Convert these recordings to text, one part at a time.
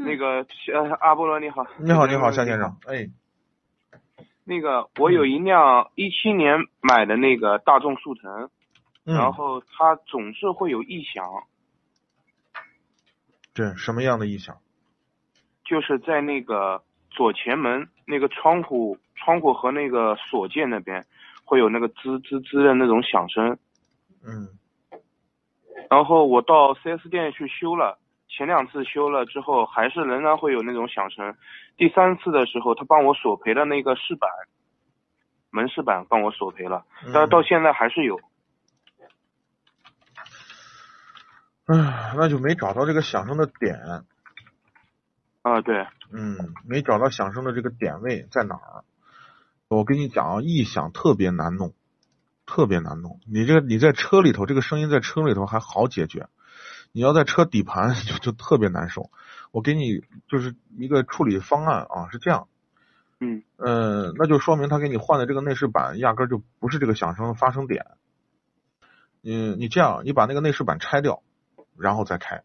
那个呃，阿波罗你好。你好，你好，夏先生。哎，那个我有一辆一七年买的那个大众速腾，嗯然后它总是会有异响，对什么样的异响？就是在那个左前门那个窗户窗户和那个锁键那边会有那个吱吱吱的那种响声。嗯然后我到 4S 店去修了，前两次修了之后，还是仍然会有那种响声。第三次的时候，他帮我索赔的那个饰板，门饰板帮我索赔了，但是到现在还是有。唉，那就没找到这个响声的点。啊，对，嗯，没找到响声的这个点位在哪儿？我跟你讲啊，异响特别难弄，特别难弄。你这个你在车里头，这个声音在车里头还好解决，你要在车底盘 就就特别难受。我给你就是一个处理方案啊，是这样，嗯，呃，那就说明他给你换的这个内饰板压根儿就不是这个响声的发生点。嗯，你这样，你把那个内饰板拆掉，然后再开。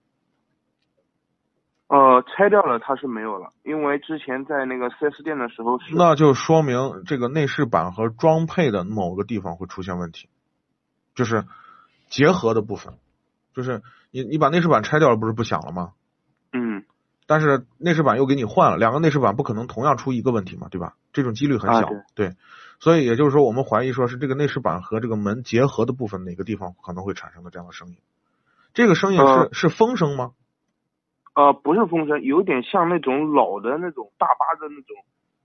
呃，拆掉了它是没有了，因为之前在那个 4S 店的时候是。那就说明这个内饰板和装配的某个地方会出现问题，就是结合的部分，就是你你把内饰板拆掉了，不是不响了吗？嗯但是内饰板又给你换了，两个内饰板不可能同样出一个问题嘛，对吧？这种几率很小，啊对所以也就是说，我们怀疑说是这个内饰板和这个门结合的部分哪个地方可能会产生的这样的声音。这个声音是、呃是风声吗？呃，不是风声，有点像那种老的那种大巴的那种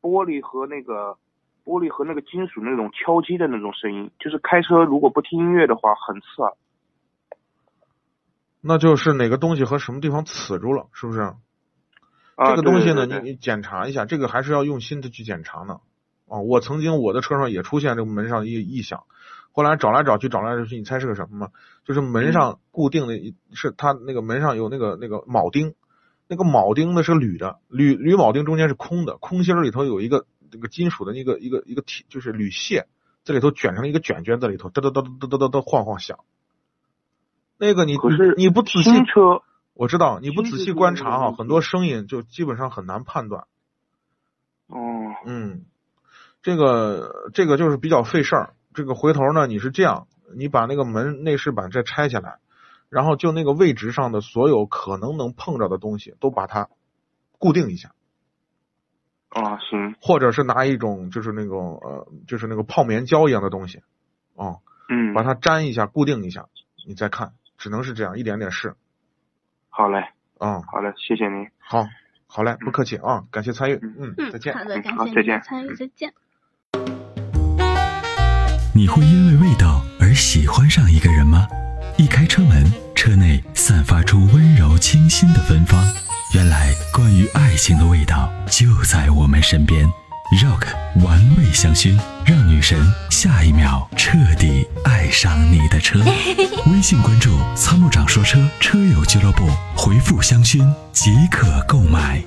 玻璃和那个玻璃和那个金属那种敲击的那种声音，就是开车如果不听音乐的话很刺耳。那就是哪个东西和什么地方刺住了，是不是？啊，这个东西呢，对对对你你检查一下，这个还是要用心的去检查呢。啊，我曾经我的车上也出现这个门上异异响，后来找来找去找来找去，你猜是个什么吗？就是门上固定的一，是它那个门上有那个那个铆钉，那个铆钉呢是铝的，铝铝铆钉中间是空的，空心儿里头有一个那个金属的一个一个一个铁，就是铝屑，这里头卷成一个卷卷在里头，哒哒哒哒哒哒哒晃晃响。那个你可是你不仔细车我知道你不仔细观察哈，很多声音就基本上很难判断。哦，嗯，这个这个就是比较费事儿。这个回头呢，你是这样，你把那个门内饰板再拆下来，然后就那个位置上的所有可能能碰着的东西都把它固定一下，啊行，或者是拿一种就是那种呃就是那个泡棉胶一样的东西，哦，嗯，把它粘一下固定一下，你再看，只能是这样一点点试好嘞，嗯、好嘞，谢谢您。好，好嘞，不客气啊，感谢参与，嗯，嗯，再见。好的，感谢再见您参与，再见。你会因为味道而喜欢上一个人吗？一开车门，车内散发出温柔清新的芬芳。原来，关于爱情的味道就在我们身边。Rock 玩味香薰，让女神下一秒彻底爱上你的车。微信关注“参谋长说车”车友俱乐部，回复“香薰”即可购买。